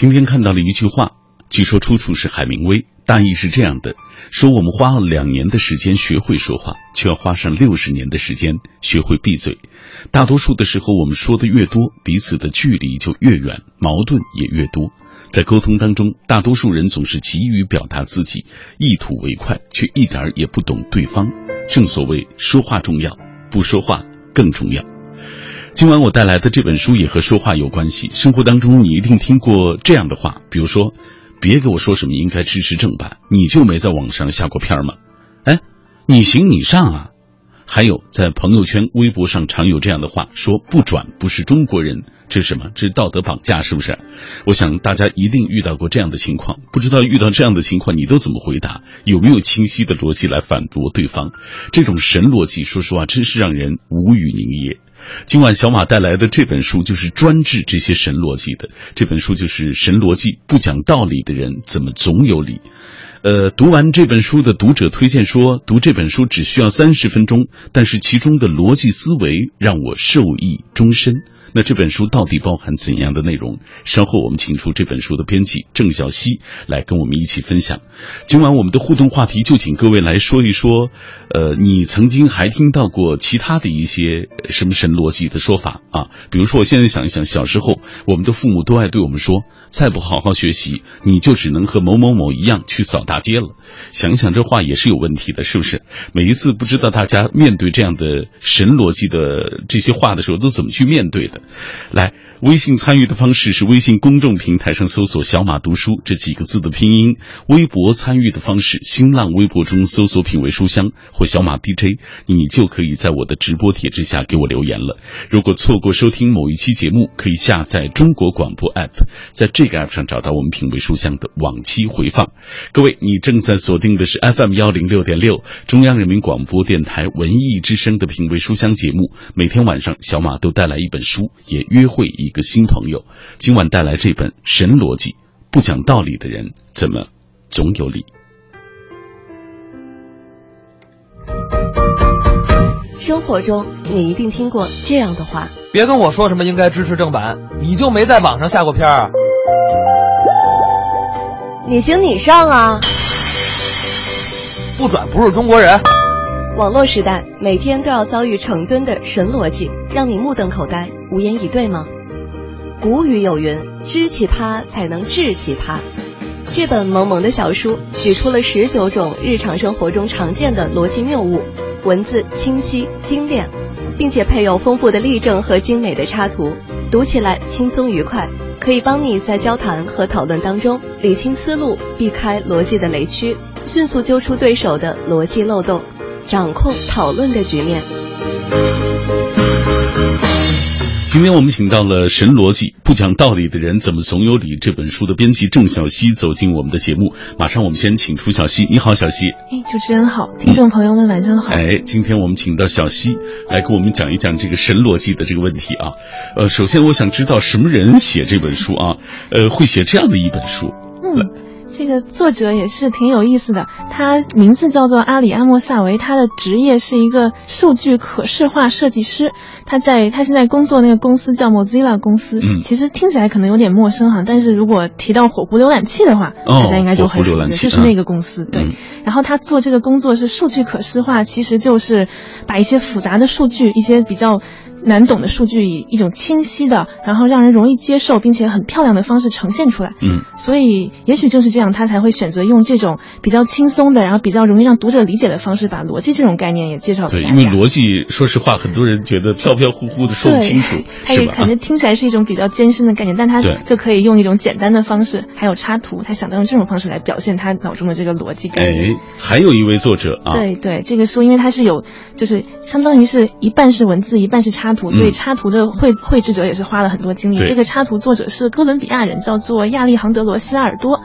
今天看到了一句话，据说出处是海明威，大意是这样的：说我们花了两年的时间学会说话，却要花上六十年的时间学会闭嘴。大多数的时候，我们说的越多，彼此的距离就越远，矛盾也越多。在沟通当中，大多数人总是急于表达自己，一吐为快，却一点儿也不懂对方。正所谓，说话重要，不说话更重要。今晚我带来的这本书也和说话有关系。生活当中，你一定听过这样的话，比如说：“别给我说什么应该支持正版，你就没在网上下过片吗？”哎，你行你上啊！还有在朋友圈、微博上常有这样的话，说不转不是中国人，这是什么？这是道德绑架，是不是？我想大家一定遇到过这样的情况，不知道遇到这样的情况你都怎么回答？有没有清晰的逻辑来反驳对方？这种神逻辑，说实话，真是让人无语凝噎。今晚小马带来的这本书就是专治这些神逻辑的，这本书就是《神逻辑》，不讲道理的人怎么总有理？呃，读完这本书的读者推荐说，读这本书只需要三十分钟，但是其中的逻辑思维让我受益终身。那这本书到底包含怎样的内容？稍后我们请出这本书的编辑郑小希来跟我们一起分享。今晚我们的互动话题就请各位来说一说，呃，你曾经还听到过其他的一些什么神逻辑的说法啊？比如说，我现在想一想，小时候我们的父母都爱对我们说：“再不好好学习，你就只能和某某某一样去扫大街了。”想想这话也是有问题的，是不是？每一次不知道大家面对这样的神逻辑的这些话的时候，都怎么去面对的？来，微信参与的方式是微信公众平台上搜索“小马读书”这几个字的拼音；微博参与的方式，新浪微博中搜索“品味书香”或“小马 DJ”，你就可以在我的直播帖之下给我留言了。如果错过收听某一期节目，可以下载中国广播 app，在这个 app 上找到我们“品味书香”的往期回放。各位，你正在锁定的是 FM 幺零六点六，中央人民广播电台文艺之声的“品味书香”节目。每天晚上，小马都带来一本书。也约会一个新朋友，今晚带来这本《神逻辑》，不讲道理的人怎么总有理？生活中你一定听过这样的话：别跟我说什么应该支持正版，你就没在网上下过片儿？你行你上啊！不转不是中国人。网络时代，每天都要遭遇成吨的神逻辑，让你目瞪口呆、无言以对吗？古语有云：“知奇葩才能治奇葩。”这本萌萌的小书举出了十九种日常生活中常见的逻辑谬误，文字清晰精炼，并且配有丰富的例证和精美的插图，读起来轻松愉快，可以帮你在交谈和讨论当中理清思路，避开逻辑的雷区，迅速揪出对手的逻辑漏洞。掌控讨论的局面。今天我们请到了《神逻辑》，不讲道理的人怎么总有理？这本书的编辑郑小希走进我们的节目。马上我们先请出小希，你好，小希。哎，主持人好，听众朋友们晚上好。哎，今天我们请到小希来给我们讲一讲这个神逻辑的这个问题啊。呃，首先我想知道什么人写这本书啊？呃，会写这样的一本书？嗯。这个作者也是挺有意思的，他名字叫做阿里阿莫萨维，他的职业是一个数据可视化设计师。他在他现在工作那个公司叫 Mozilla 公司，其实听起来可能有点陌生哈，但是如果提到火狐浏览器的话，大家应该就很熟悉，就是那个公司。对，然后他做这个工作是数据可视化，其实就是把一些复杂的数据，一些比较。难懂的数据以一种清晰的，然后让人容易接受，并且很漂亮的方式呈现出来。嗯，所以也许正是这样，他才会选择用这种比较轻松的，然后比较容易让读者理解的方式，把逻辑这种概念也介绍给大家。对，因为逻辑，说实话，很多人觉得飘飘忽忽的说不清楚，他也可能听起来是一种比较艰深的概念，但他就可以用一种简单的方式，还有插图，他想到用这种方式来表现他脑中的这个逻辑概念。哎，还有一位作者啊，对对，这个书因为它是有，就是相当于是一半是文字，一半是插图，所以插图。的绘绘制者也是花了很多精力。这个插图作者是哥伦比亚人，叫做亚历杭德罗·希拉尔多。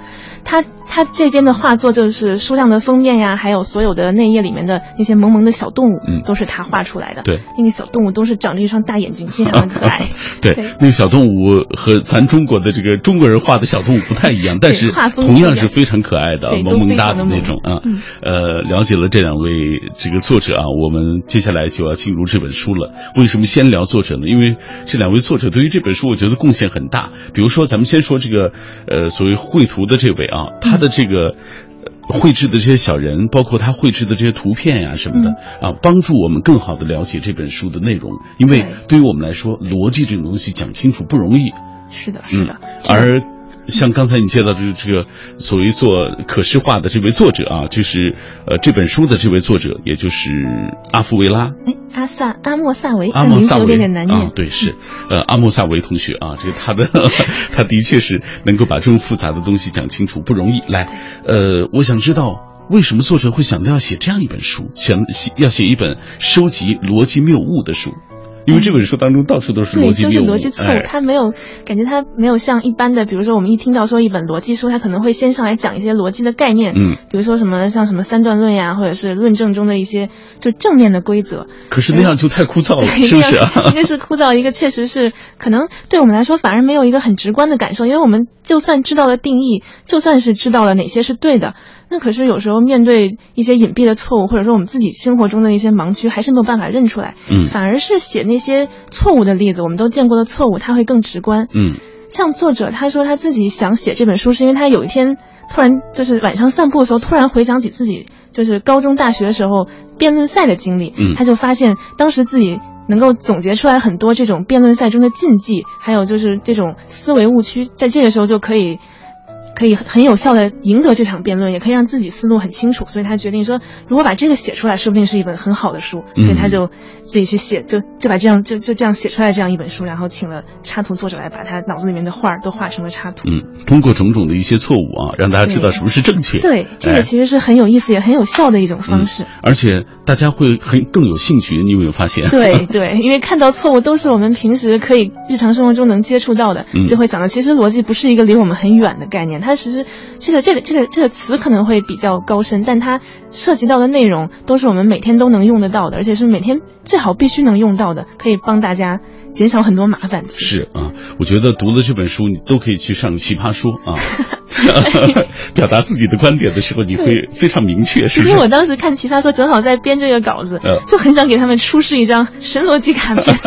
他他这边的画作就是书上的封面呀，还有所有的内页里面的那些萌萌的小动物，嗯都是他画出来的。对，那个小动物都是长着一双大眼睛，非常的可爱。对，对那个小动物和咱中国的这个中国人画的小动物不太一样，但是画风同样是非常可爱的，萌萌哒的那种啊。嗯呃，了解了这两位这个作者啊，我们接下来就要进入这本书了。为什么先聊作者呢？因为这两位作者对于这本书，我觉得贡献很大。比如说，咱们先说这个呃，所谓绘图的这位啊，他的这个。呃绘制的这些小人，包括他绘制的这些图片呀、什么的、啊，帮助我们更好的了解这本书的内容。因为对于我们来说，逻辑这种东西讲清楚不容易。是的，是的。嗯、而像刚才你介绍的这个所谓做可视化的这位作者啊，就是呃这本书的这位作者，也就是阿夫维拉。哎，阿萨阿莫萨维，阿莫萨维有点点难念。啊，对，是呃阿莫萨维同学啊，这个他的 他的确是能够把这种复杂的东西讲清楚不容易。来，呃，我想知道。为什么作者会想到要写这样一本书，想写要写一本收集逻辑谬误的书？因为这本书当中到处都是逻辑谬误，对，就是逻辑错误。哎、它没有感觉，它没有像一般的，比如说我们一听到说一本逻辑书，它可能会先上来讲一些逻辑的概念，嗯，比如说什么像什么三段论呀，或者是论证中的一些就正面的规则。可是那样就太枯燥了，对是不是啊？一个是枯燥，一个确实是可能对我们来说反而没有一个很直观的感受，因为我们就算知道了定义，就算是知道了哪些是对的。那可是有时候面对一些隐蔽的错误，或者说我们自己生活中的一些盲区，还是没有办法认出来。嗯，反而是写那些错误的例子，我们都见过的错误，它会更直观。嗯，像作者他说他自己想写这本书，是因为他有一天突然就是晚上散步的时候，突然回想起自己就是高中、大学的时候辩论赛的经历。嗯，他就发现当时自己能够总结出来很多这种辩论赛中的禁忌，还有就是这种思维误区，在这个时候就可以。可以很有效的赢得这场辩论，也可以让自己思路很清楚，所以他决定说，如果把这个写出来，说不定是一本很好的书，所以他就自己去写，就就把这样就就这样写出来这样一本书，然后请了插图作者来把他脑子里面的画都画成了插图。嗯，通过种种的一些错误啊，让大家知道什么是正确。对，这个其实是很有意思也很有效的一种方式。嗯、而且大家会很更有兴趣，你有没有发现？对对，因为看到错误都是我们平时可以日常生活中能接触到的，嗯、就会想到其实逻辑不是一个离我们很远的概念，它其实。这个这个这个这个词可能会比较高深，但它涉及到的内容都是我们每天都能用得到的，而且是每天最好必须能用到的，可以帮大家减少很多麻烦。是啊，我觉得读了这本书，你都可以去上奇葩说啊，表达自己的观点的时候，你会非常明确。是其实我当时看奇葩说，正好在编这个稿子，呃、就很想给他们出示一张神逻辑卡片。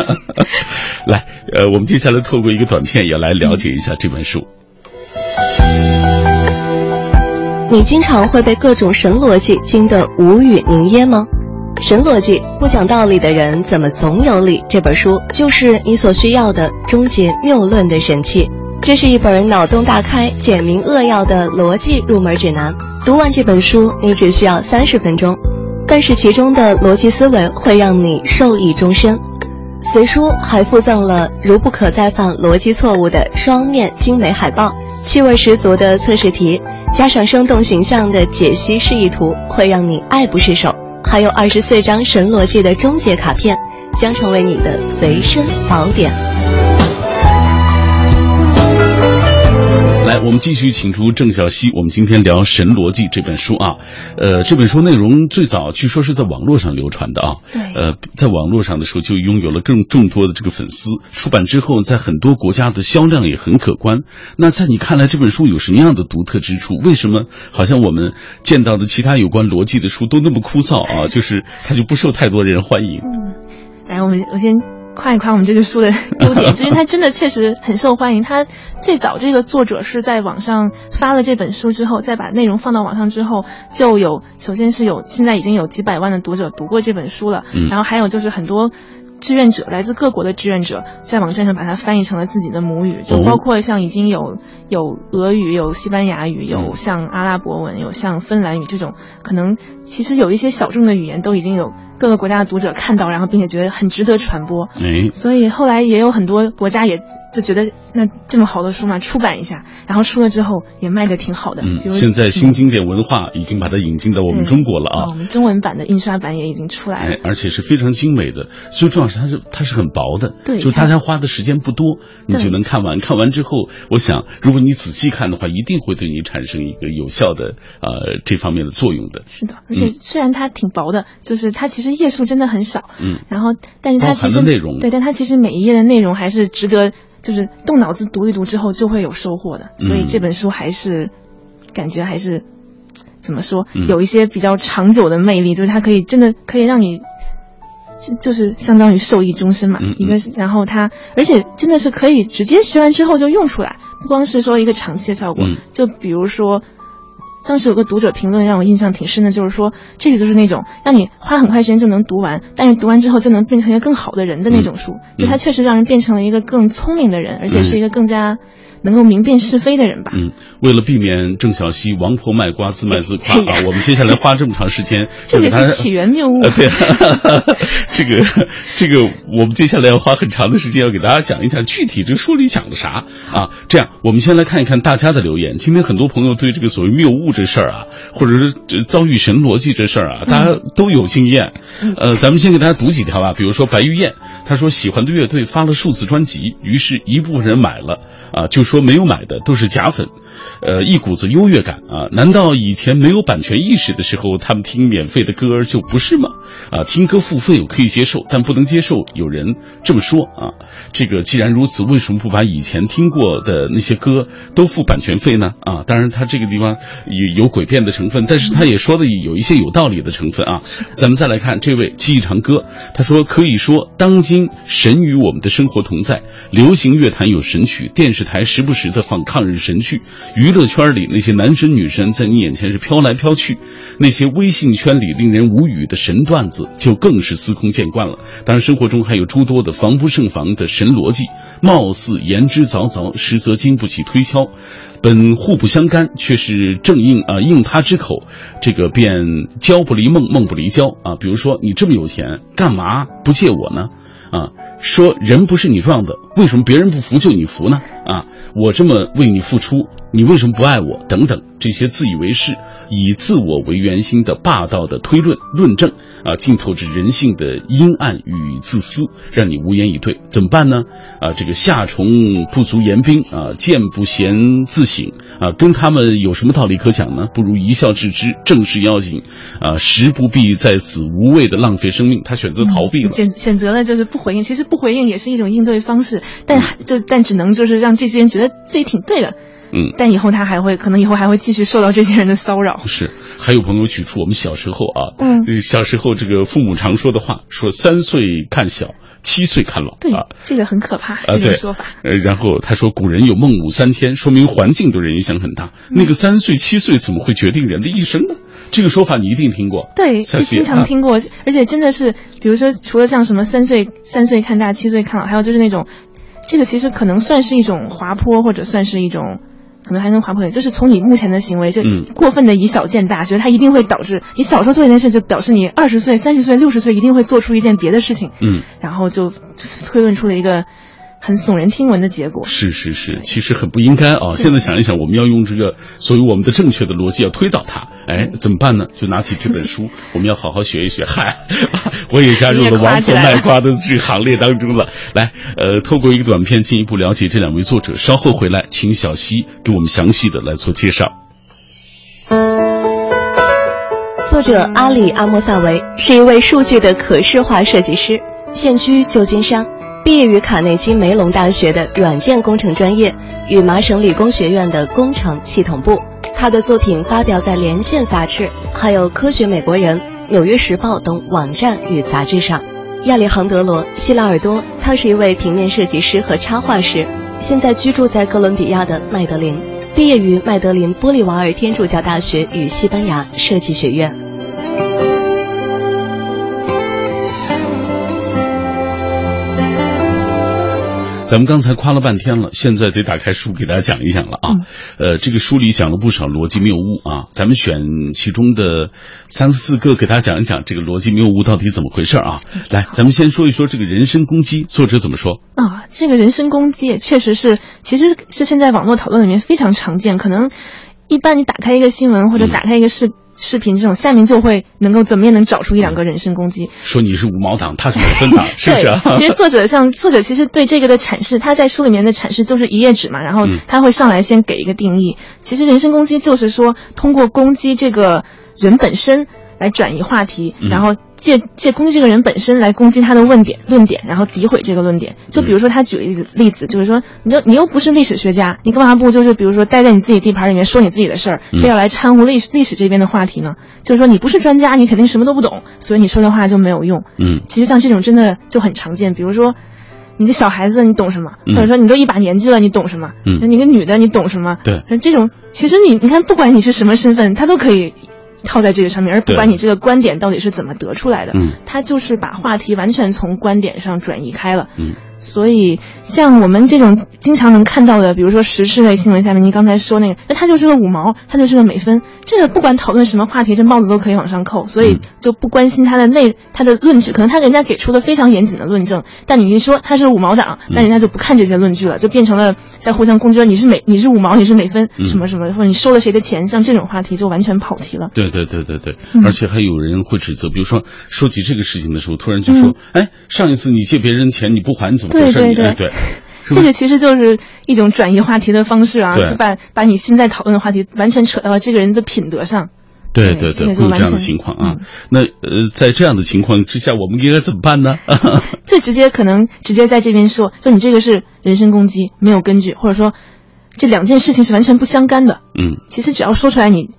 来，呃，我们接下来透过一个短片，也来了解一下这本书。你经常会被各种神逻辑惊得无语凝噎吗？神逻辑不讲道理的人怎么总有理？这本书就是你所需要的终结谬论的神器。这是一本脑洞大开、简明扼要的逻辑入门指南。读完这本书，你只需要三十分钟，但是其中的逻辑思维会让你受益终身。随书还附赠了如不可再犯逻辑错误的双面精美海报，趣味十足的测试题。加上生动形象的解析示意图，会让你爱不释手。还有二十四张神逻辑的终结卡片，将成为你的随身宝典。来，我们继续请出郑小希。我们今天聊《神逻辑》这本书啊，呃，这本书内容最早据说是在网络上流传的啊，对，呃，在网络上的时候就拥有了更众多的这个粉丝。出版之后，在很多国家的销量也很可观。那在你看来，这本书有什么样的独特之处？为什么好像我们见到的其他有关逻辑的书都那么枯燥啊？就是它就不受太多人欢迎。嗯，来，我们我先。夸一夸我们这个书的优点，因为它真的确实很受欢迎。它最早这个作者是在网上发了这本书之后，再把内容放到网上之后，就有首先是有现在已经有几百万的读者读过这本书了，嗯、然后还有就是很多。志愿者来自各国的志愿者在网站上把它翻译成了自己的母语，就包括像已经有有俄语、有西班牙语、有像阿拉伯文、有像芬兰语这种，可能其实有一些小众的语言都已经有各个国家的读者看到，然后并且觉得很值得传播。哎，所以后来也有很多国家也就觉得那这么好的书嘛，出版一下，然后出了之后也卖的挺好的。嗯现在新经典文化已经把它引进到我们中国了啊哦我。们中文版的印刷版也已经出来了。哎，而且是非常精美的，最重要是它是它是很薄的，对就大家花的时间不多，你就能看完。看完之后，我想如果你仔细看的话，一定会对你产生一个有效的呃这方面的作用的。是的，而且虽然它挺薄的，就是它其实页数真的很少，嗯，然后但是它其实内容。对，但它其实每一页的内容还是值得，就是动脑子读一读之后就会有收获的，所以嗯这本书还是感觉还是怎么说，嗯。有一些比较长久的魅力，就是它可以真的可以让你。就就是相当于受益终身嘛，一个是，然后它，而且真的是可以直接学完之后就用出来，不光是说一个长期的效果，嗯。就比如说，当时有个读者评论让我印象挺深的，就是说这个就是那种让你花很快时间就能读完，但是读完之后就能变成一个更好的人的那种书，就它确实让人变成了一个更聪明的人，而且是一个更加能够明辨是非的人吧。嗯，为了避免郑小希王婆卖瓜自卖自夸哎啊，我们接下来花这么长时间 这个是起源谬误。呃，对，这 个这个，我们接下来要花很长的时间要给大家讲一讲具体这个书里讲的啥啊。这样，我们先来看一看大家的留言。今天很多朋友对这个所谓谬误这事儿啊，或者是遭遇神逻辑这事儿啊，大家都有经验。呃，咱们先给大家读几条吧。比如说白玉燕，他说喜欢的乐队发了数字专辑，于是一部分人买了啊，就说没有买的都是假粉。呃，一股子优越感啊！难道以前没有版权意识的时候，他们听免费的歌就不是吗？啊，听歌付费我可以接受，但不能接受有人这么说啊。这个既然如此，为什么不把以前听过的那些歌都付版权费呢？啊，当然他这个地方有有诡辩的成分，但是他也说的有一些有道理的成分啊。咱们再来看这位记忆长歌，他说可以说当今神与我们的生活同在，流行乐坛有神曲，电视台时不时的放抗日神剧，娱乐圈里那些男神女神在你眼前是飘来飘去，那些微信圈里令人无语的神段子就更是司空见惯了。当然，生活中还有诸多的防不胜防的神逻辑，貌似言之凿凿，实则经不起推敲。本互不相干，却是正应啊、应他之口，这个便交不离梦，梦不离交啊。比如说，你这么有钱，干嘛不借我呢？啊，说人不是你撞的，为什么别人不服就你服呢？啊，我这么为你付出，你为什么不爱我？等等，这些自以为是、以自我为圆心的霸道的推论论证啊，浸透着人性的阴暗与自私，让你无言以对。怎么办呢？啊，这个夏虫不足言冰啊，见不贤自省啊，跟他们有什么道理可讲呢？不如一笑置之，正视要紧啊，实不必在此无谓的浪费生命。他选择逃避了。选选择了就是不回应，其实不回应也是一种应对方式，但就但只能就是让这些人觉得自己挺对的，嗯，但以后他还会可能以后还会继续受到这些人的骚扰。是，还有朋友举出我们小时候啊，嗯呃小时候这个父母常说的话，说三岁看小，七岁看老对啊。，这个很可怕，啊，这个说法。呃，然后他说，古人有孟母三迁，说明环境对人影响很大。那个三岁、七岁怎么会决定人的一生呢？这个说法你一定听过。对，小希就经常啊听过，而且真的是，比如说，除了像什么三岁三岁看大，七岁看老，还有就是那种，这个其实可能算是一种滑坡，或者算是一种，可能还跟滑坡一样，就是从你目前的行为就嗯。过分的以小见大，觉得它一定会导致你小时候做一件事，就表示你二十岁、三十岁、六十岁一定会做出一件别的事情，嗯，然后就推论出了一个很耸人听闻的结果。是是是，其实很不应该啊。现在想一想，我们要用这个所以我们的正确的逻辑要推导它，哎，怎么办呢？就拿起这本书，我们要好好学一学。嗨，我也加入了王婆卖瓜的这个行列当中了。来，呃，透过一个短片进一步了解这两位作者。稍后回来，请小溪给我们详细的来做介绍。作者阿里阿莫萨维是一位数据的可视化设计师，现居旧金山，毕业于卡内基梅隆大学的软件工程专业与麻省理工学院的工程系统部。他的作品发表在《连线》杂志，还有《科学美国人》《纽约时报》等网站与杂志上。亚里杭德罗·希拉尔多，他是一位平面设计师和插画师，现在居住在哥伦比亚的麦德林。毕业于麦德林玻利瓦尔天主教大学与西班牙设计学院。咱们刚才夸了半天了，现在得打开书给大家讲一讲了啊。呃，这个书里讲了不少逻辑谬误啊，咱们选其中的三四个给大家讲一讲这个逻辑谬误到底怎么回事啊。来，咱们先说一说这个人身攻击，作者怎么说？啊，这个人身攻击也确实是，其实是现在网络讨论里面非常常见，可能一般你打开一个新闻或者打开一个视。视频这种下面就会能够怎么也能找出一两个人身攻击，说你是五毛党，他是五分党，是不是？其实作者像作者其实对这个的阐释，他在书里面的阐释就是一页纸嘛，然后他会上来先给一个定义。其实人身攻击就是说通过攻击这个人本身。来转移话题，然后借借攻击这个人本身来攻击他的论点论点，然后诋毁这个论点。就比如说他举例子例子，就是说，你就你又不是历史学家，你干嘛不就是比如说待在你自己地盘里面说你自己的事儿，非要来掺和历史历史这边的话题呢？就是说你不是专家，你肯定什么都不懂，所以你说的话就没有用。嗯，其实像这种真的就很常见，比如说你的小孩子你懂什么，或者说你都一把年纪了你懂什么？嗯，你个女的你懂什么？对，这种其实你你看不管你是什么身份，他都可以。套在这个上面，而不管你这个观点到底是怎么得出来的，嗯，他就是把话题完全从观点上转移开了，嗯。所以，像我们这种经常能看到的，比如说时事类新闻下面，您刚才说那个，那他就是个五毛，他就是个美分，这个不管讨论什么话题，这帽子都可以往上扣，所以就不关心他的内他的论据，可能他人家给出的非常严谨的论证，但你一说他是五毛党，那人家就不看这些论据了，就变成了在互相攻击，你是美你是五毛，你是美分什么什么，或者你收了谁的钱，像这种话题就完全跑题了。对对对对对，而且还有人会指责，比如说说起这个事情的时候，突然就说，哎，上一次你借别人钱你不还，怎么对对对。这个其实就是一种转移话题的方式啊，就把把你现在讨论的话题完全扯到了这个人的品德上。对对对，会有这样的情况啊。那呃，在这样的情况之下，我们应该怎么办呢？最直接可能直接在这边说，说你这个是人身攻击，没有根据，或者说这两件事情是完全不相干的。嗯，其实只要说出来，你。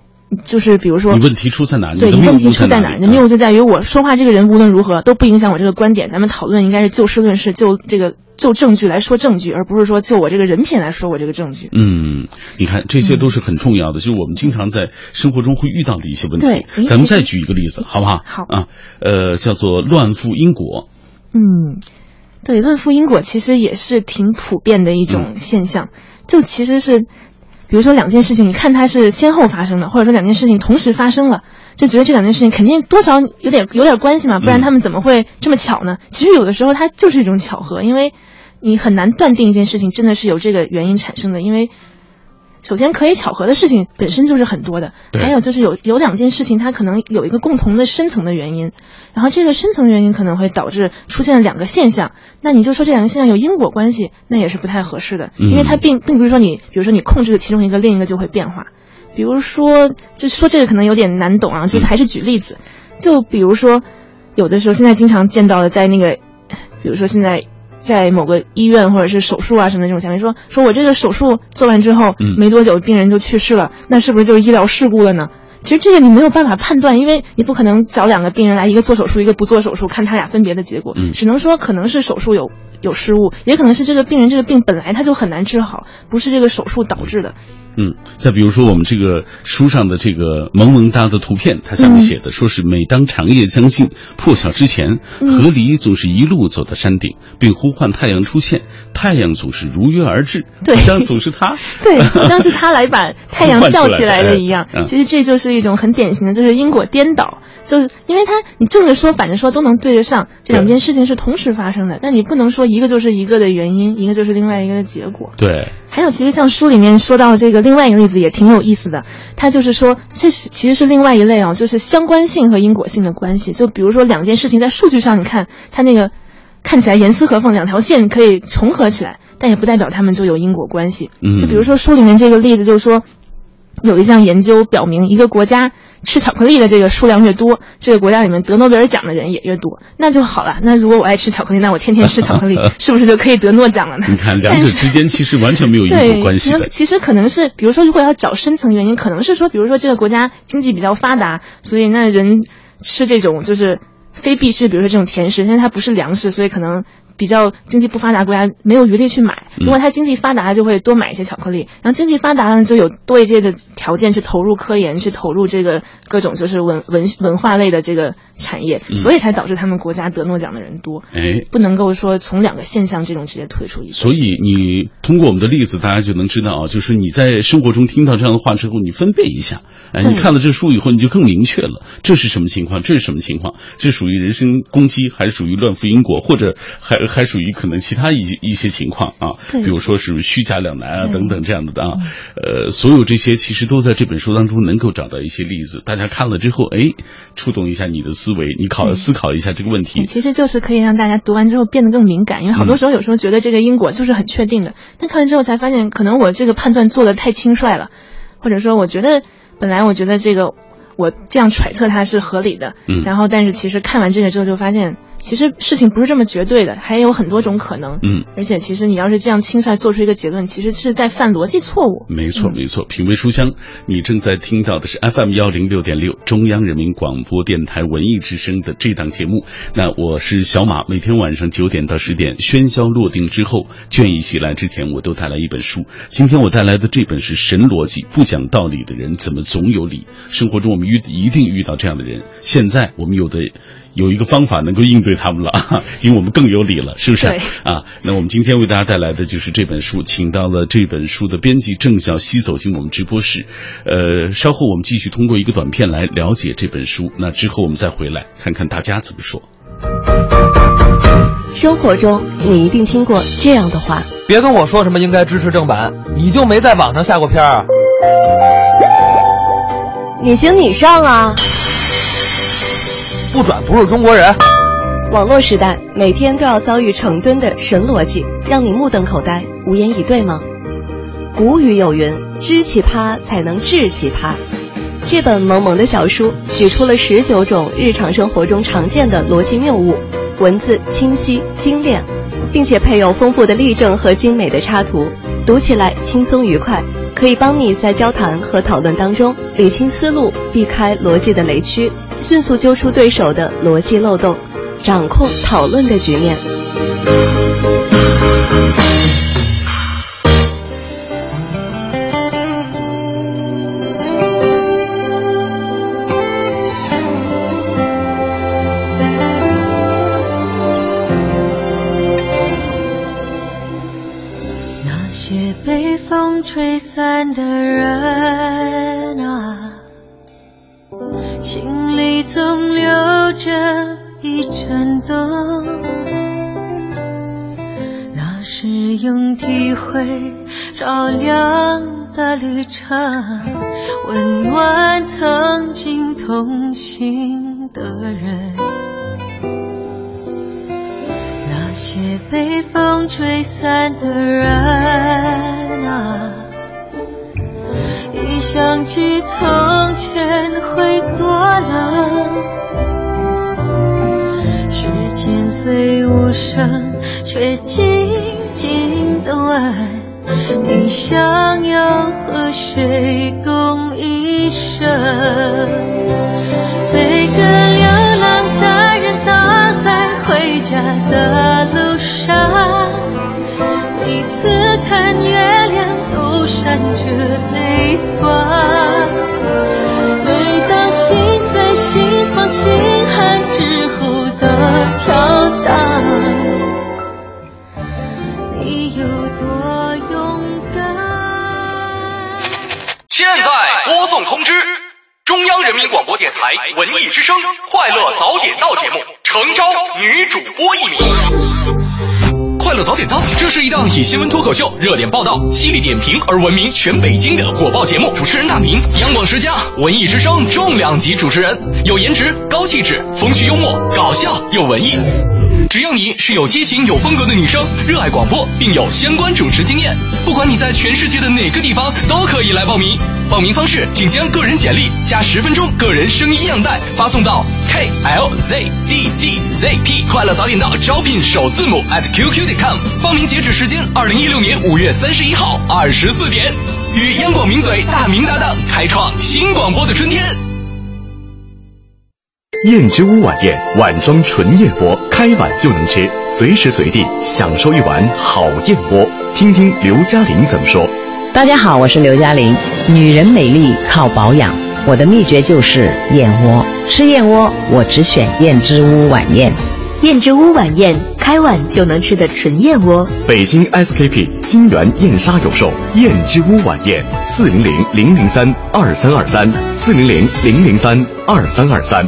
就是比如说，你问题出在哪？对，你问题出在哪？你的谬误就在于我说话这个人无论如何都不影响我这个观点。咱们讨论应该是就事论事，就这个就证据来说证据，而不是说就我这个人品来说我这个证据。嗯，你看这些都是很重要的，就是我们经常在生活中会遇到的一些问题。对，咱们再举一个例子，好不好？好啊，呃，叫做乱赋因果。嗯，对，乱赋因果其实也是挺普遍的一种现象，就其实是。比如说两件事情，你看它是先后发生的，或者说两件事情同时发生了，就觉得这两件事情肯定多少有点有点关系嘛，不然他们怎么会这么巧呢？其实有的时候它就是一种巧合，因为你很难断定一件事情真的是由这个原因产生的，因为。首先，可以巧合的事情本身就是很多的，还有就是有有两件事情，它可能有一个共同的深层的原因，然后这个深层原因可能会导致出现了两个现象，那你就说这两个现象有因果关系，那也是不太合适的，因为它并并不是说你，比如说你控制了其中一个，另一个就会变化，比如说，就说这个可能有点难懂啊，就还是举例子，就比如说，有的时候现在经常见到的，在那个，比如说现在。在某个医院或者是手术啊什么的这种下面说说我这个手术做完之后，没多久病人就去世了，那是不是就是医疗事故了呢？其实这个你没有办法判断，因为你不可能找两个病人来，一个做手术，一个不做手术，看他俩分别的结果，只能说可能是手术有有失误，也可能是这个病人这个病本来他就很难治好，不是这个手术导致的。嗯，再比如说我们这个书上的这个萌萌哒的图片，它下面写的说是每当长夜将近、破晓之前，河狸总是一路走到山顶，并呼唤太阳出现，太阳总是如约而至，好像总是他，对，好像是他来把 太阳叫起来的一样。其实这就是一种很典型的，就是因果颠倒，就是因为它你正着说、反着说都能对得上，这两件事情是同时发生的，但你不能说一个就是一个的原因，一个就是另外一个的结果。对。还有，其实像书里面说到这个另外一个例子也挺有意思的，他就是说这是其实是另外一类啊，就是相关性和因果性的关系。就比如说两件事情在数据上，你看它那个看起来严丝合缝，两条线可以重合起来，但也不代表它们就有因果关系。就比如说书里面这个例子，就是说有一项研究表明，一个国家。吃巧克力的这个数量越多，这个国家里面得诺贝尔奖的人也越多，那就好了。那如果我爱吃巧克力，那我天天吃 巧克力，是不是就可以得诺奖了呢？你看，两者之间其实完全没有因果关系的。其实可能是，比如说，如果要找深层原因，可能是说，比如说这个国家经济比较发达，所以那人吃这种就是非必须，比如说这种甜食，因为它不是粮食，所以可能比较经济不发达国家没有余力去买，如果它经济发达，就会多买一些巧克力，然后经济发达呢，就有多一些的条件去投入科研，去投入这个各种就是文文文化类的这个产业，所以才导致他们国家得诺奖的人多。哎，不能够说从两个现象这种直接推出一个。所以你通过我们的例子，大家就能知道啊，就是你在生活中听到这样的话之后，你分辨一下，哎，你看了这书以后，你就更明确了，这是什么情况，这是什么情况，这属于人身攻击，还是属于乱服因果，或者还还属于可能其他一一些情况啊，比如说是虚假两难啊等等这样的啊，呃，所有这些其实都在这本书当中能够找到一些例子，大家看了之后，哎，触动一下你的思维，你考思考一下这个问题，其实就是可以让大家读完之后变得更敏感，因为好多时候有时候觉得这个因果就是很确定的，但看完之后才发现，可能我这个判断做的太轻率了，或者说我觉得本来我觉得这个。我这样揣测它是合理的，嗯，然后但是其实看完这个之后就发现，其实事情不是这么绝对的，还有很多种可能，嗯，而且其实你要是这样轻率做出一个结论，其实是在犯逻辑错误。没错，没错。品味书香，你正在听到的是 FM 幺零六点六中央人民广播电台文艺之声的这档节目。那我是小马，每天晚上九点到十点，喧嚣落定之后，倦意袭来之前，我都带来一本书。今天我带来的这本是《神逻辑》，不讲道理的人怎么总有理？生活中我们。遇一定遇到这样的人，现在我们有的有一个方法能够应对他们了，因为我们更有理了，是不是？啊，那我们今天为大家带来的就是这本书，请到了这本书的编辑郑小西走进我们直播室。呃，稍后我们继续通过一个短片来了解这本书，那之后我们再回来看看大家怎么说。生活中你一定听过这样的话：别跟我说什么应该支持正版，你就没在网上下过片儿。你行你上啊！不转不是中国人。网络时代，每天都要遭遇成吨的神逻辑，让你目瞪口呆、无言以对吗？古语有云：“知奇葩才能治奇葩。”这本萌萌的小书举出了十九种日常生活中常见的逻辑谬误，文字清晰精炼，并且配有丰富的例证和精美的插图，读起来轻松愉快。可以帮你在交谈和讨论当中理清思路，避开逻辑的雷区，迅速揪出对手的逻辑漏洞，掌控讨论的局面。会照亮的旅程，中央人民广播电台文艺之声《快乐早点到》节目诚招女主播一名。快乐早点到，这是一档以新闻脱口秀、热点报道、犀利点评而闻名全北京的火爆节目。主持人大明，央广十佳，文艺之声重量级主持人，有颜值、高气质、风趣幽默、搞笑又文艺。只要你是有激情、有风格的女生，热爱广播，并有相关主持经验，不管你在全世界的哪个地方，都可以来报名。报名方式，请将个人简历加十分钟个人声音样带发送到 k l z d d z p 快乐早点到招聘首字母 at qq 点 com。报名截止时间二零一六年五月三十一号二十四点。与央广名嘴大明搭档，开创新广播的春天。燕之屋晚宴，碗装纯燕窝，开碗就能吃，随时随地享受一碗好燕窝。听听刘嘉玲怎么说。大家好，我是刘嘉玲。女人美丽靠保养，我的秘诀就是燕窝。吃燕窝，我只选燕之屋晚宴。燕之屋晚宴，开碗就能吃的纯燕窝。北京 SKP 金源燕莎有售燕之屋晚宴，四零零零零三二三二三，四零零零零三二三二三。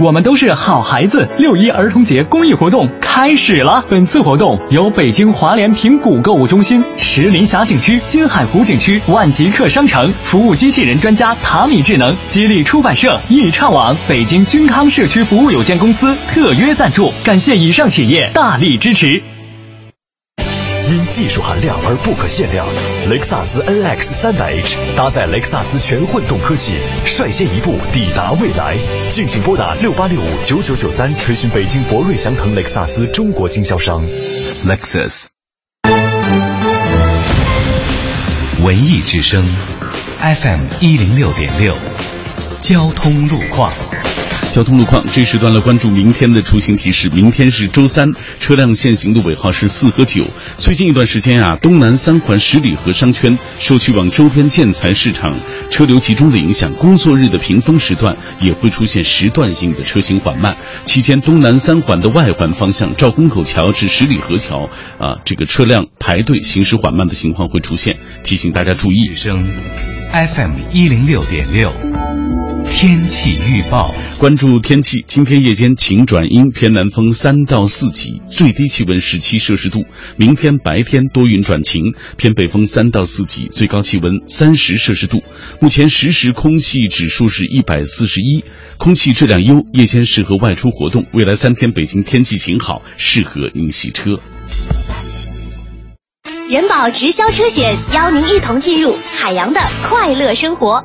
我们都是好孩子。六一儿童节公益活动开始了。本次活动由北京华联平谷购物中心、石林峡景区、金海湖景区、万极客商城、服务机器人专家塔米智能、吉利出版社、易畅网、北京君康社区服务有限公司特约赞助，感谢以上企业大力支持。因技术含量而不可限量，雷克萨斯 NX 300h 搭载雷克萨斯全混动科技，率先一步抵达未来。敬请拨打六八六五九九九三垂询北京博瑞祥腾雷克萨斯中国经销商。Lexus。文艺之声，FM 一零六点六，交通路况。交通路况，这时段来关注明天的出行提示。明天是周三，车辆限行的尾号是四和九。最近一段时间啊，东南三环十里河商圈受去往周边建材市场车流集中的影响，工作日的平峰时段也会出现时段性的车行缓慢。期间，东南三环的外环方向赵公口桥至十里河桥啊，这个车辆排队行驶缓慢的情况会出现，提醒大家注意。声 FM 一零六点六。天气预报，关注天气。今天夜间晴转阴，偏南风三到四级，最低气温十七摄氏度。明天白天多云转晴，偏北风三到四级，最高气温三十摄氏度。目前实时空气指数是一百四十一，空气质量优，夜间适合外出活动。未来三天北京天气晴好，适合您洗车。人保直销车险邀您一同进入海洋的快乐生活。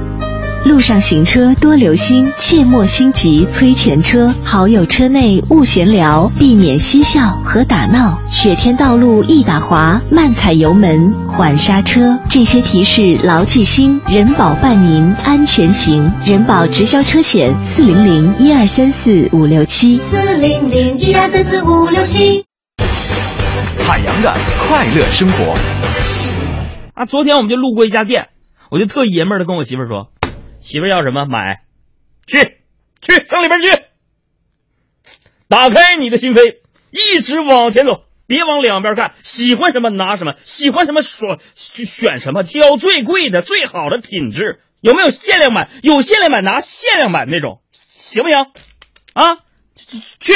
路上行车多留心，切莫心急催前车。好友车内勿闲聊，避免嬉笑和打闹。雪天道路易打滑，慢踩油门，缓刹车。这些提示牢记心，人保伴您安全行。人保直销车险：四零零一二三四五六七。四零零一二三四五六七。海洋的快乐生活。啊，昨天我们就路过一家店，我就特爷们儿的跟我媳妇儿说：“媳妇要什么买，去去上里边去，打开你的心扉，一直往前走，别往两边看，喜欢什么拿什么，喜欢什么说选什么，挑最贵的、最好的品质。有没有限量版？有限量版拿限量版那种，行不行？啊，去，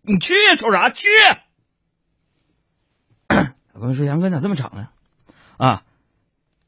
你去瞅啥去？”我跟你说，杨哥咋这么长呢？啊，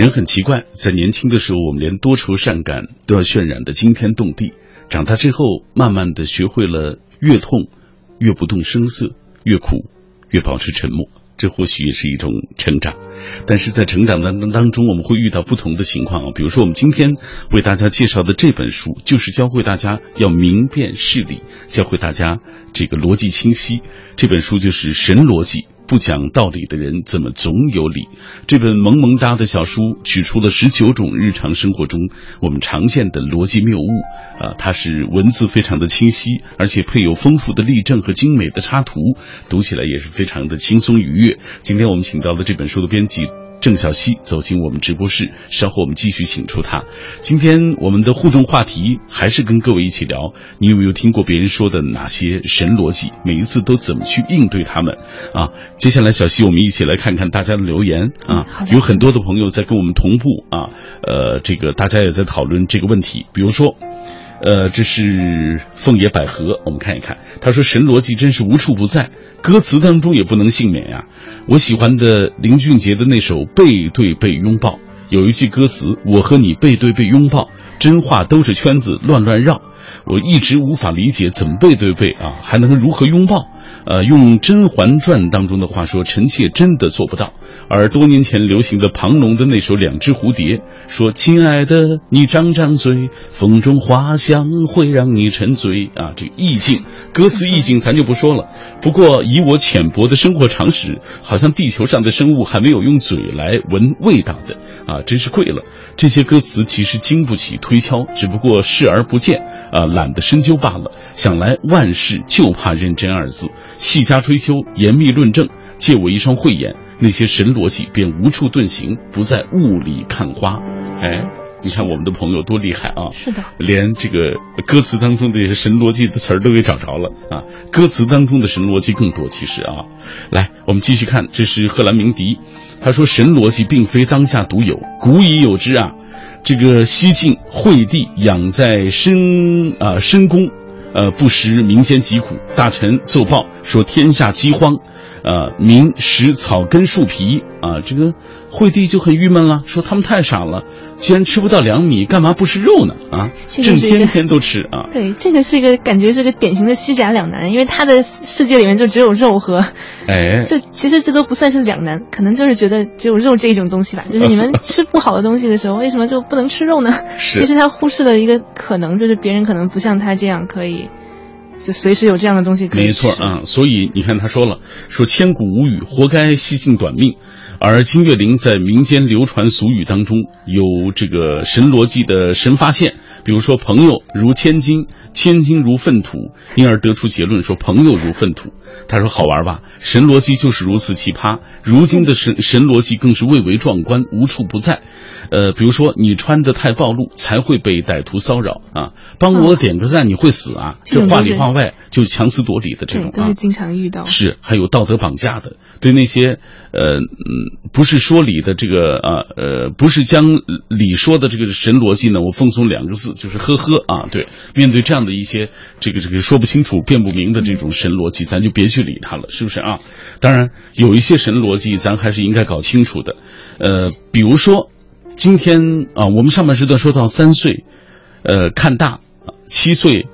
人很奇怪，在年轻的时候，我们连多愁善感都要渲染的惊天动地；长大之后，慢慢的学会了越痛越不动声色，越苦越保持沉默。这或许也是一种成长。但是在成长当当中，我们会遇到不同的情况。比如说，我们今天为大家介绍的这本书，就是教会大家要明辨事理，教会大家这个逻辑清晰。这本书就是《神逻辑》。不讲道理的人怎么总有理？这本萌萌哒的小书取出了十九种日常生活中我们常见的逻辑谬误啊，它是文字非常的清晰，而且配有丰富的例证和精美的插图，读起来也是非常的轻松愉悦。今天我们请到了这本书的编辑。郑小希走进我们直播室，稍后我们继续请出他。今天我们的互动话题还是跟各位一起聊，你有没有听过别人说的哪些神逻辑？每一次都怎么去应对他们？啊，接下来小希，我们一起来看看大家的留言啊，有很多的朋友在跟我们同步啊，呃，这个大家也在讨论这个问题，比如说。呃，这是凤野百合，我们看一看。他说：“神逻辑真是无处不在，歌词当中也不能幸免呀。”我喜欢的林俊杰的那首《背对背拥抱》，有一句歌词：“我和你背对背拥抱，真话兜着圈子乱乱绕。”我一直无法理解，怎么背对背啊，还能如何拥抱？呃，用《甄嬛传》当中的话说，臣妾真的做不到。而多年前流行的庞龙的那首《两只蝴蝶》，说：“亲爱的，你张张嘴，风中花香会让你沉醉。”啊，这意境，歌词意境咱就不说了。不过以我浅薄的生活常识，好像地球上的生物还没有用嘴来闻味道的啊，真是贵了。这些歌词其实经不起推敲，只不过视而不见啊，懒得深究罢了。想来万事就怕认真二字。细加追究，严密论证，借我一双慧眼，那些神逻辑便无处遁形，不在雾里看花。哎，你看我们的朋友多厉害啊！是的，连这个歌词当中的神逻辑的词儿都给找着了啊！歌词当中的神逻辑更多，其实啊，来，我们继续看，这是贺兰鸣笛，他说神逻辑并非当下独有，古已有之啊。这个西晋惠帝养在深啊深宫。呃，不食民间疾苦，大臣奏报说天下饥荒，呃，民食草根树皮啊，这个惠帝就很郁闷了，说他们太傻了，既然吃不到粮米，干嘛不吃肉呢？啊，朕天天都吃啊。对，这个是一个感觉是个典型的虚假两难，因为他的世界里面就只有肉和，哎，这其实这都不算是两难，可能就是觉得只有肉这一种东西吧，就是你们吃不好的东西的时候，为什么就不能吃肉呢？其实他忽视了一个可能，就是别人可能不像他这样可以。就随时有这样的东西可以没错啊，所以你看他说了，说千古无语，活该西晋短命。而金岳霖在民间流传俗语当中有这个神逻辑的神发现，比如说朋友如千金，千金如粪土，因而得出结论说朋友如粪土。他说好玩吧？神逻辑就是如此奇葩，如今的神神逻辑更是蔚为壮观，无处不在。呃，比如说你穿的太暴露，才会被歹徒骚扰啊！帮我点个赞，你会死啊！这话里话外就强词夺理的这种啊，经常遇到。是，还有道德绑架的，对那些呃嗯不是说理的这个啊呃不是将理说的这个神逻辑呢，我奉送两个字，就是呵呵啊！对，面对这样的一些这个这个说不清楚、辩不明的这种神逻辑，咱就别去理他了，是不是啊？当然，有一些神逻辑咱还是应该搞清楚的，呃，比如说。今天啊，我们上半时段说到三岁，呃，看大，七岁，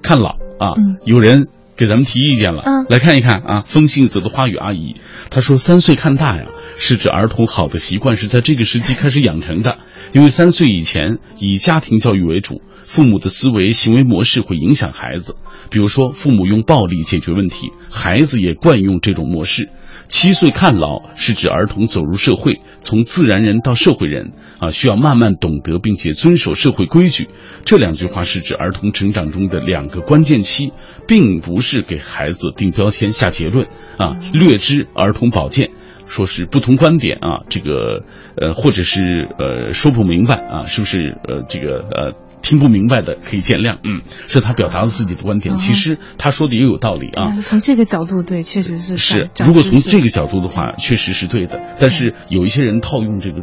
看老啊。有人给咱们提意见了，来看一看啊。风信子的花语阿姨，她说三岁看大呀，是指儿童好的习惯是在这个时期开始养成的，因为三岁以前以家庭教育为主，父母的思维行为模式会影响孩子。比如说，父母用暴力解决问题，孩子也惯用这种模式。七岁看老是指儿童走入社会，从自然人到社会人啊，需要慢慢懂得并且遵守社会规矩。这两句话是指儿童成长中的两个关键期，并不是给孩子定标签、下结论啊。略知儿童保健，说是不同观点啊，这个呃，或者是呃说不明白啊，是不是呃这个呃。听不明白的可以见谅，嗯，是他表达了自己的观点，其实他说的也有道理啊。从这个角度，对，确实是是。如果从这个角度的话，确实是对的。但是有一些人套用这个，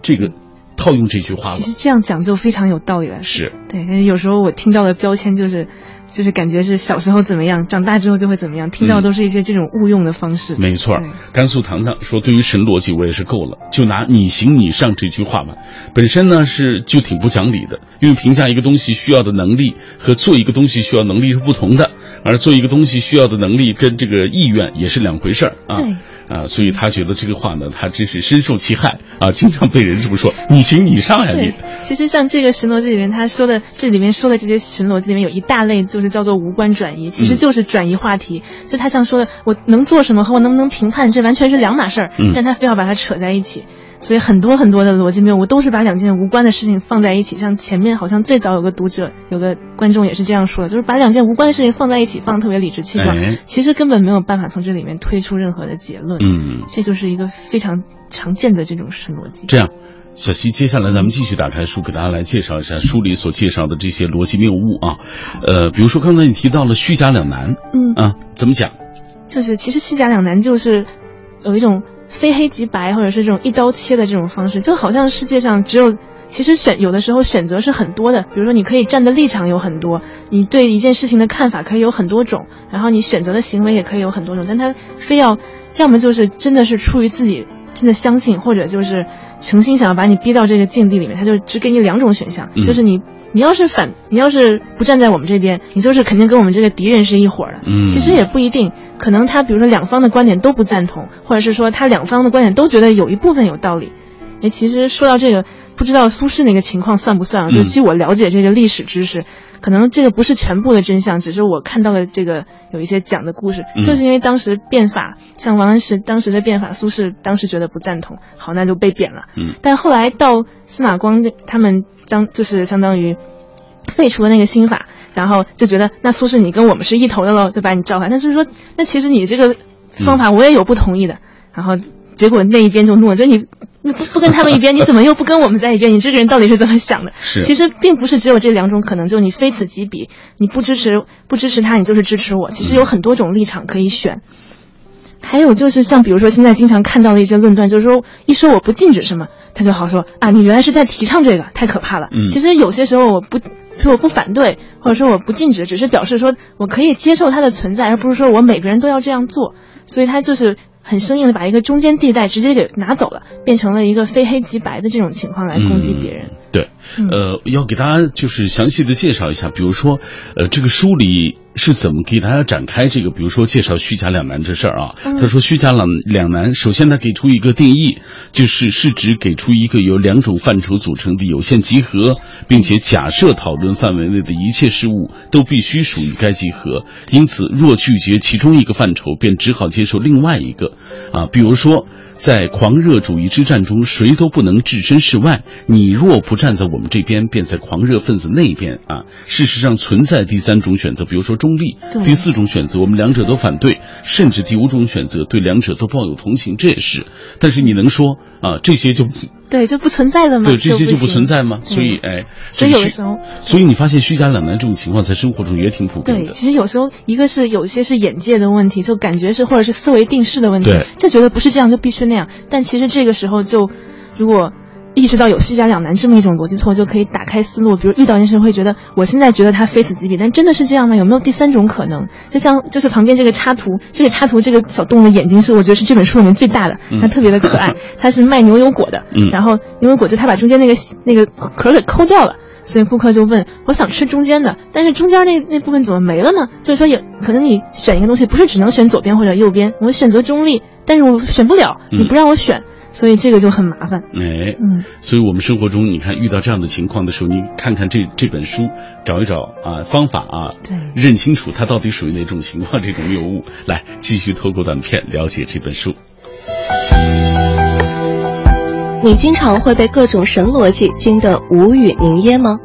这个套用这句话了。其实这样讲就非常有道理了。是对，但是有时候我听到的标签就是就是感觉是小时候怎么样，长大之后就会怎么样，听到都是一些这种误用的方式。没错，甘肃糖糖说，对于神逻辑我也是够了，就拿你行你上这句话吧，本身呢是就挺不讲理的，因为评价一个东西需要的能力和做一个东西需要能力是不同的，而做一个东西需要的能力跟这个意愿也是两回事儿啊。对啊，所以他觉得这个话呢，他真是深受其害啊，经常被人这么说，你行你上呀你。，其实像这个神逻辑里面，他说的这里面说的这些神逻辑里面有一大类就是叫做无关转移，其实就是转移话题。就他想说的，我能做什么和我能不能评判，这完全是两码事儿，嗯但他非要把它扯在一起。所以很多很多的逻辑谬误都是把两件无关的事情放在一起。像前面好像最早有个读者、有个观众也是这样说的，就是把两件无关的事情放在一起，放得特别理直气壮，哎其实根本没有办法从这里面推出任何的结论。嗯，这就是一个非常常见的这种神逻辑。这样，小溪，接下来咱们继续打开书，给大家来介绍一下书里所介绍的这些逻辑谬误啊。呃，比如说刚才你提到了虚假两难，嗯啊，怎么讲？就是其实虚假两难就是有一种非黑即白，或者是这种一刀切的这种方式，就好像世界上只有。其实选有的时候选择是很多的，比如说你可以站的立场有很多，你对一件事情的看法可以有很多种，然后你选择的行为也可以有很多种，但他非要要么就是真的是出于自己真的相信，或者就是诚心想要把你逼到这个境地里面，他就只给你两种选项，嗯就是你你要是反你要是不站在我们这边，你就是肯定跟我们这个敌人是一伙儿的。嗯其实也不一定，可能他比如说两方的观点都不赞同，或者是说他两方的观点都觉得有一部分有道理。哎，其实说到这个，不知道苏轼那个情况算不算啊？嗯就据我了解这个历史知识，可能这个不是全部的真相，只是我看到了这个有一些讲的故事，嗯就是因为当时变法，像王安石当时的变法，苏轼当时觉得不赞同，好，那就被贬了。嗯但后来到司马光他们将就是相当于废除了那个新法，然后就觉得那苏轼你跟我们是一头的喽，就把你召回。但是说那其实你这个方法我也有不同意的，然后结果那一边就怒了，就你你不不跟他们一边，你怎么又不跟我们在一边？你这个人到底是怎么想的？是其实并不是只有这两种可能，就你非此即彼，你不支持不支持他，你就是支持我。其实有很多种立场可以选。还有就是像比如说现在经常看到的一些论断，就是说一说我不禁止什么，他就好说啊，你原来是在提倡这个，太可怕了。嗯其实有些时候我不说我不反对，或者说我不禁止，只是表示说我可以接受它的存在，而不是说我每个人都要这样做。所以他就是很生硬的把一个中间地带直接给拿走了，变成了一个非黑即白的这种情况来攻击别人。嗯对，嗯呃，要给大家就是详细的介绍一下，比如说，呃，这个书里是怎么给大家展开这个，比如说介绍虚假两难这事儿啊。嗯他说虚假两两难，首先他给出一个定义，就是是指给出一个由两种范畴组成的有限集合，并且假设讨论范围内的一切事物都必须属于该集合，因此若拒绝其中一个范畴，便只好接受另外一个。啊，比如说。在狂热主义之战中，谁都不能置身事外。你若不站在我们这边，便在狂热分子那边啊。事实上存在第三种选择，比如说中立；第四种选择，我们两者都反对，甚至第五种选择，对两者都抱有同情，这也是。但是你能说啊，这些就对，就不存在了吗？对这些就不存在吗？所以哎，所以有的时候所以你发现虚假冷男这种情况在生活中也挺普遍对，的。其实有时候一个是有一些是眼界的问题，就感觉是或者是思维定式的问题，就觉得不是这样就必须那样。但其实这个时候就如果意识到有虚假两难这么一种逻辑错，就可以打开思路。比如遇到一件事，会觉得我现在觉得它非此即彼，但真的是这样吗？有没有第三种可能？就像就是旁边这个插图，这个插图这个小动物的眼睛是我觉得是这本书里面最大的，嗯它特别的可爱。它是卖牛油果的，嗯然后牛油果就它把中间那个那个壳给抠掉了。所以顾客就问：“我想吃中间的，但是中间那那部分怎么没了呢？”就是说也，可能你选一个东西不是只能选左边或者右边，我选择中立，但是我选不了，嗯你不让我选，所以这个就很麻烦。哎，嗯，所以我们生活中，你看遇到这样的情况的时候，你看看这这本书，找一找啊方法啊，对，认清楚它到底属于哪种情况，这种谬误。来，继续透过短片了解这本书。你经常会被各种神逻辑惊得无语凝噎吗？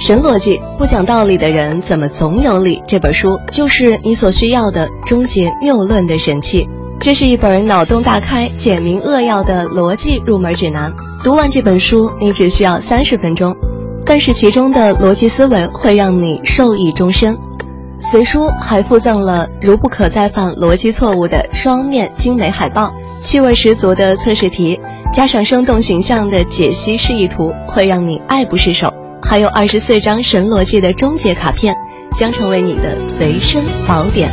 神逻辑不讲道理的人怎么总有理？这本书就是你所需要的终结谬论的神器。这是一本脑洞大开、简明扼要的逻辑入门指南。读完这本书，你只需要三十分钟，但是其中的逻辑思维会让你受益终身。随书还附赠了如不可再犯逻辑错误的双面精美海报，趣味十足的测试题，加上生动形象的解析示意图，会让你爱不释手。还有二十四张神逻辑的终结卡片，将成为你的随身宝典。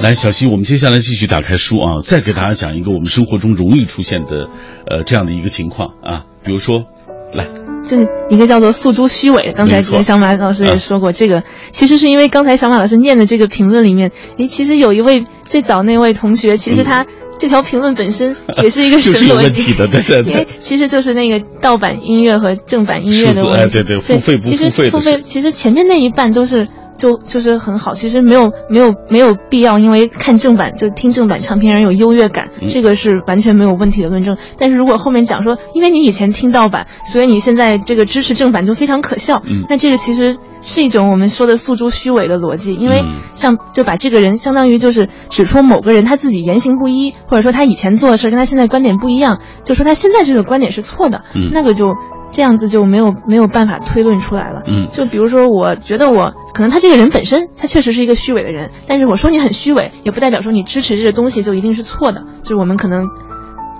来，小溪，我们接下来继续打开书啊，再给大家讲一个我们生活中容易出现的，呃，这样的一个情况啊，比如说，来，这一个叫做诉诸虚伪。刚才小马老师也说过，这个其实是因为刚才小马老师念的这个评论里面，诶，其实有一位最早那位同学，其实他这条评论本身也是一个神 逻辑的，对对对，因为其实就是那个盗版音乐和正版音乐的问题，对对，付费不付费付费，其实前面那一半都是。就就是很好，其实没有没有没有必要，因为看正版就听正版唱片人有优越感，这个是完全没有问题的论证。但是如果后面讲说，因为你以前听盗版，所以你现在这个支持正版就非常可笑，那这个其实是一种我们说的诉诸虚伪的逻辑，因为像就把这个人相当于就是指出某个人他自己言行不一，或者说他以前做的事跟他现在观点不一样，就说他现在这个观点是错的，那个就。这样子就没有没有办法推论出来了。嗯，就比如说，我觉得我可能他这个人本身他确实是一个虚伪的人，但是我说你很虚伪，也不代表说你支持这个东西就一定是错的。就是我们可能。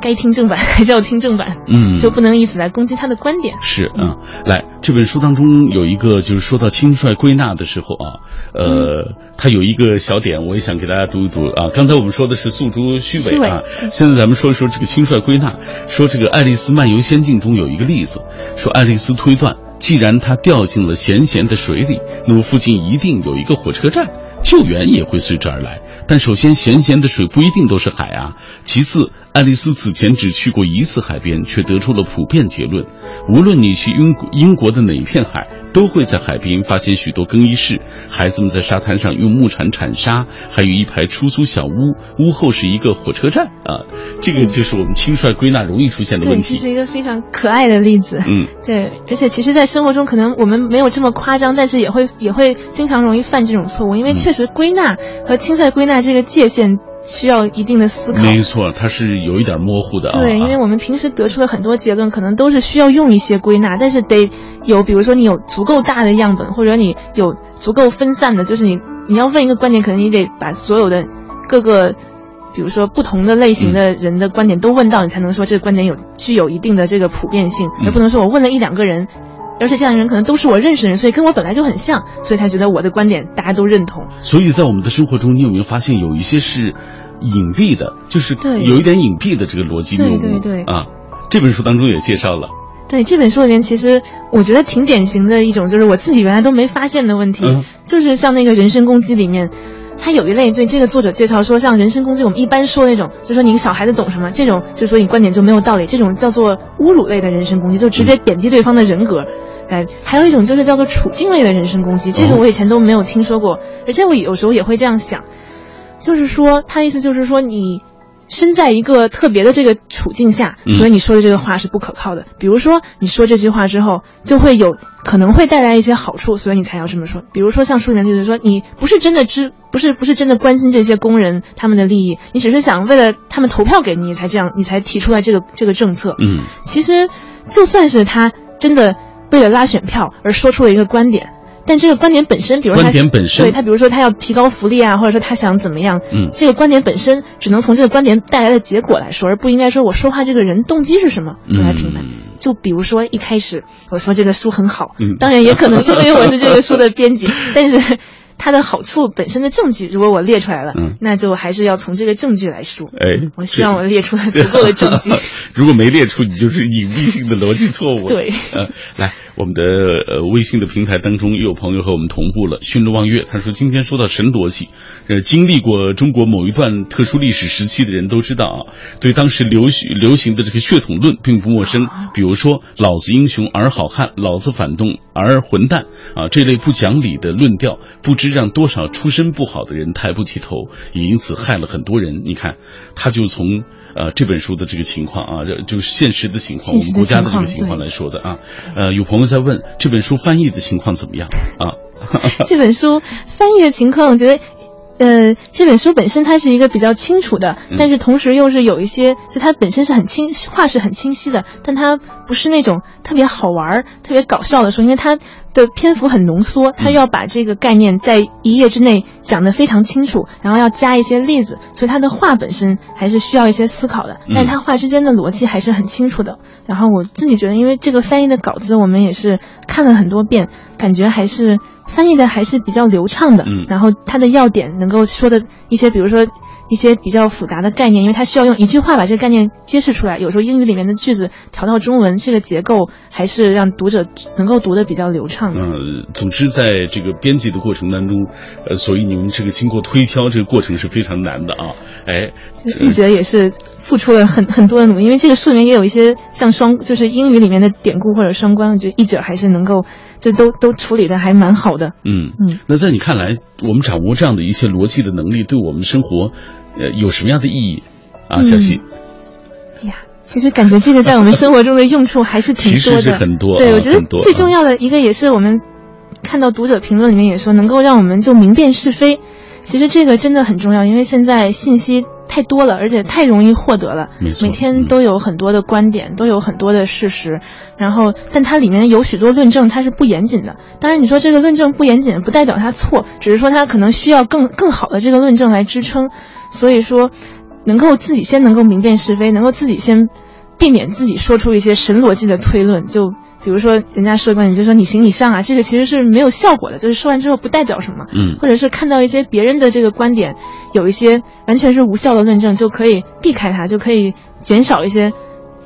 该听正版还是要听正版，嗯，就不能以此来攻击他的观点。是，嗯，来，这本书当中有一个，就是说到轻率归纳的时候啊，呃，他有一个小点，我也想给大家读一读啊。刚才我们说的是诉诸虚伪啊，现在咱们说一说这个轻率归纳。说这个《爱丽丝漫游仙境》中有一个例子，说爱丽丝推断，既然她掉进了咸咸的水里，那么附近一定有一个火车站，救援也会随之而来。但首先，咸咸的水不一定都是海啊。其次，爱丽丝此前只去过一次海边，却得出了普遍结论：无论你去英英国的哪一片海。都会在海边发现许多更衣室，孩子们在沙滩上用木铲铲沙，还有一排出租小屋，屋后是一个火车站啊。这个就是我们轻率归纳容易出现的问题。对，这是一个非常可爱的例子。嗯，对，而且其实，在生活中可能我们没有这么夸张，但是也会也会经常容易犯这种错误，因为确实归纳和轻率归纳这个界限。需要一定的思考，没错，它是有一点模糊的。对，因为我们平时得出的很多结论，可能都是需要用一些归纳，但是得有，比如说你有足够大的样本，或者你有足够分散的，就是你你要问一个观点，可能你得把所有的各个，比如说不同的类型的人的观点都问到，你才能说这个观点有具有一定的这个普遍性，而不能说我问了一两个人。而且这样的人可能都是我认识的人，所以跟我本来就很像，所以才觉得我的观点大家都认同。所以在我们的生活中，你有没有发现有一些是隐蔽的，就是有一点隐蔽的这个逻辑谬误？对对对啊，这本书当中也介绍了。对这本书里面，其实我觉得挺典型的一种，就是我自己原来都没发现的问题，就是像那个人身攻击里面，它有一类对这个作者介绍说，像人身攻击，我们一般说那种，就说你个小孩子懂什么，这种就所以观点就没有道理，这种叫做侮辱类的人身攻击，就直接贬低对方的人格。哎，还有一种就是叫做处境类的人身攻击，这个我以前都没有听说过，而且我有时候也会这样想，就是说他意思就是说你身在一个特别的这个处境下，所以你说的这个话是不可靠的。比如说你说这句话之后，就会有可能会带来一些好处，所以你才要这么说。比如说像书里面就是说，你不是真的知，不是不是真的关心这些工人他们的利益，你只是想为了他们投票给你才这样，你才提出来这个这个政策。嗯，其实就算是他真的。为了拉选票而说出了一个观点，但这个观点本身，比如观点本身，对他，比如说他要提高福利啊，或者说他想怎么样，嗯，这个观点本身只能从这个观点带来的结果来说，而不应该说我说话这个人动机是什么来评判。就比如说一开始我说这个书很好，当然也可能因为我是这个书的编辑，但是。它的好处本身的证据，如果我列出来了，嗯，那就还是要从这个证据来说。哎，我希望我列出了 足够的证据。如果没列出，你就是隐蔽性的逻辑错误。对，呃，来，我们的呃微信的平台当中，又有朋友和我们同步了。驯鹿望月，他说今天说到神逻辑，呃，经历过中国某一段特殊历史时期的人都知道啊，对当时流流行的这个血统论并不陌生。比如说，老子英雄儿好汉，老子反动儿混蛋啊，这类不讲理的论调，不知。让多少出身不好的人抬不起头，也因此害了很多人。你看，他就从呃这本书的这个情况啊，就是现实的情况，我们国家的这个情况来说的啊。呃，有朋友在问这本书翻译的情况怎么样啊？这本书翻译的情况，我觉得。呃，这本书本身它是一个比较清楚的，但是同时又是有一些，就它本身是很清，话是很清晰的，但它不是那种特别好玩、特别搞笑的书，因为它的篇幅很浓缩，他要把这个概念在一页之内讲得非常清楚，然后要加一些例子，所以他的话本身还是需要一些思考的，但他话之间的逻辑还是很清楚的。然后我自己觉得，因为这个翻译的稿子我们也是看了很多遍，感觉还是翻译的还是比较流畅的。嗯，然后他的要点能够说的一些，比如说。一些比较复杂的概念，因为它需要用一句话把这个概念揭示出来。有时候英语里面的句子调到中文，这个结构还是让读者能够读得比较流畅的。嗯，总之在这个编辑的过程当中，呃，所以你们这个经过推敲，这个过程是非常难的啊。哎，译者也是付出了很很多的努力，因为这个书里面也有一些像双，就是英语里面的典故或者双关，我觉得译者还是能够这都都处理的还蛮好的。嗯嗯，那在你看来，我们掌握这样的一些逻辑的能力，对我们生活。呃，有什么样的意义啊，小溪？哎呀，其实感觉这个在我们生活中的用处还是挺多的，是很多。对，我觉得最重要的一个也是我们看到读者评论里面也说，能够让我们就明辨是非。其实这个真的很重要，因为现在信息太多了，而且太容易获得了。每天都有很多的观点，都有很多的事实。然后，但它里面有许多论证，它是不严谨的。当然，你说这个论证不严谨，不代表它错，只是说它可能需要更更好的这个论证来支撑。所以说，能够自己先能够明辨是非，能够自己先避免自己说出一些神逻辑的推论，就。比如说，人家说的观点就说你行你上啊，这个其实是没有效果的，就是说完之后不代表什么。嗯，或者是看到一些别人的这个观点，有一些完全是无效的论证，就可以避开它，就可以减少一些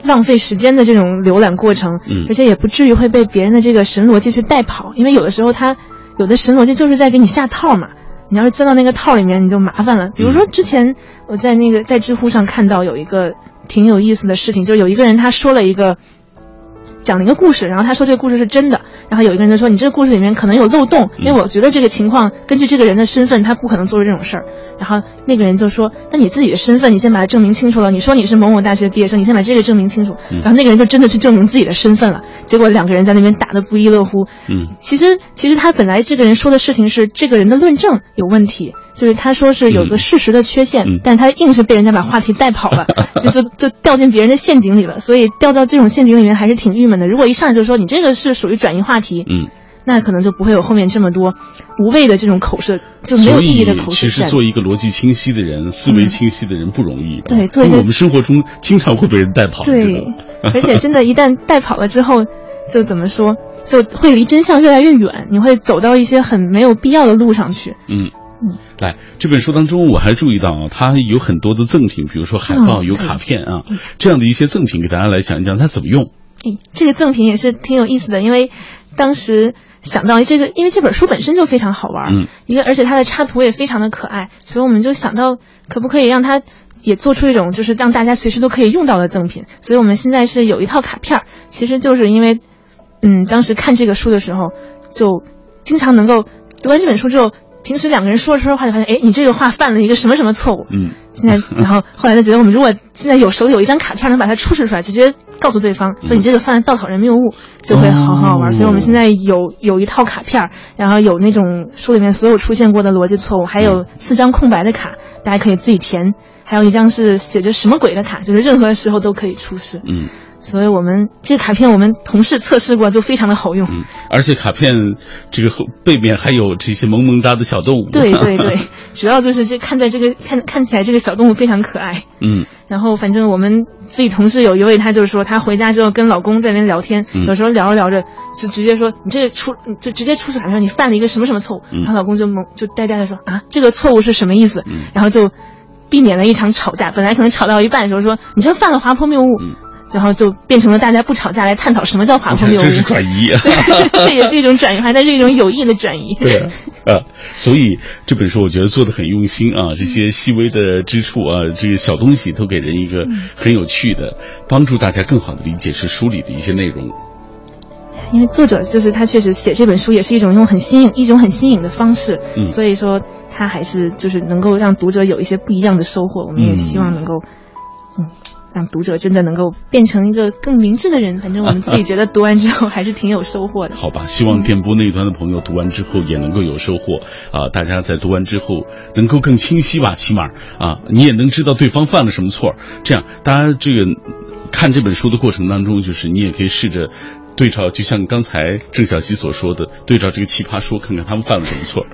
浪费时间的这种浏览过程。嗯，而且也不至于会被别人的这个神逻辑去带跑，因为有的时候他有的神逻辑就是在给你下套嘛，你要是钻到那个套里面，你就麻烦了。比如说之前我在那个在知乎上看到有一个挺有意思的事情，就是有一个人他说了一个。讲了一个故事，然后他说这个故事是真的，然后有一个人就说你这个故事里面可能有漏洞，因为我觉得这个情况根据这个人的身份，他不可能做出这种事儿。然后那个人就说，那你自己的身份你先把它证明清楚了。你说你是某某大学毕业生，你先把这个证明清楚。然后那个人就真的去证明自己的身份了，结果两个人在那边打得不亦乐乎。嗯，其实其实他本来这个人说的事情是这个人的论证有问题，就是他说是有个事实的缺陷，但是他硬是被人家把话题带跑了，就就就掉进别人的陷阱里了。所以掉到这种陷阱里面还是挺郁闷的。如果一上来就说你这个是属于转移话题，嗯，那可能就不会有后面这么多无谓的这种口舌，就没有意义的口舌其实做一个逻辑清晰的人、思维清晰的人不容易。对，做一个我们生活中经常会被人带跑。对，而且真的，一旦带跑了之后，就怎么说，就会离真相越来越远，你会走到一些很没有必要的路上去。嗯嗯，来这本书当中，我还注意到啊，它有很多的赠品，比如说海报、有卡片啊，这样的一些赠品，给大家来讲一讲它怎么用。哎，这个赠品也是挺有意思的，因为当时想到这个，因为这本书本身就非常好玩，嗯，一个而且它的插图也非常的可爱，所以我们就想到可不可以让它也做出一种就是让大家随时都可以用到的赠品。所以我们现在是有一套卡片，其实就是因为，嗯，当时看这个书的时候，就经常能够读完这本书之后。平时两个人说着说着话，就发现，哎，你这个话犯了一个什么什么错误？嗯，现在，然后后来就觉得，我们如果现在有手里有一张卡片，能把它出示出来，直接告诉对方，说你这个犯了稻草人谬误，就会好好玩。所以我们现在有有一套卡片，然后有那种书里面所有出现过的逻辑错误，还有四张空白的卡，大家可以自己填，还有一张是写着什么鬼的卡，就是任何时候都可以出示。嗯。所以我们这个卡片，我们同事测试过，就非常的好用。嗯，而且卡片这个后背面还有这些萌萌哒的小动物。对对对，主要就是这看在这个看看起来这个小动物非常可爱。嗯。然后反正我们自己同事有一位，他就是说他回家之后跟老公在那边聊天，有时候聊着聊着就直接说你这出就直接出示卡片，你犯了一个什么什么错误。嗯。然后老公就懵就呆呆的说啊，这个错误是什么意思？嗯。然后就避免了一场吵架。本来可能吵到一半的时候说你这犯了滑坡谬误。嗯。然后就变成了大家不吵架来探讨什么叫滑坡谬误，这是转移，这也是一种转移，还它是一种有意的转移。对啊，啊，所以这本书我觉得做的很用心啊，这些细微的之处啊，这个小东西都给人一个很有趣的，帮助大家更好的理解是书里的一些内容。因为作者就是他，确实写这本书也是一种用很新颖、一种很新颖的方式，嗯、所以说他还是就是能够让读者有一些不一样的收获。我们也希望能够，嗯。让读者真的能够变成一个更明智的人。反正我们自己觉得读完之后还是挺有收获的。好吧，希望电波那一端的朋友读完之后也能够有收获啊！大家在读完之后能够更清晰吧，起码啊，你也能知道对方犯了什么错。这样，大家这个看这本书的过程当中，就是你也可以试着对照，就像刚才郑小希所说的，对照这个奇葩说，看看他们犯了什么错，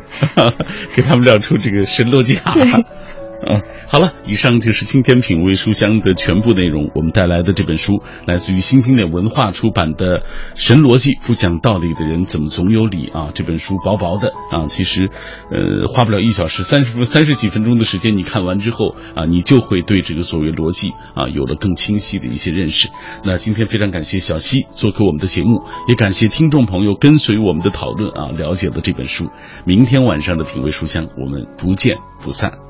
给他们亮出这个神逻辑卡。嗯，好了，以上就是今天品味书香的全部内容。我们带来的这本书来自于新经典文化出版的《神逻辑：不讲道理的人怎么总有理》啊。这本书薄薄的啊，其实呃花不了一小时，三十分三十几分钟的时间，你看完之后啊，你就会对这个所谓逻辑啊有了更清晰的一些认识。那今天非常感谢小溪做客我们的节目，也感谢听众朋友跟随我们的讨论啊，了解了这本书。明天晚上的品味书香，我们不见不散。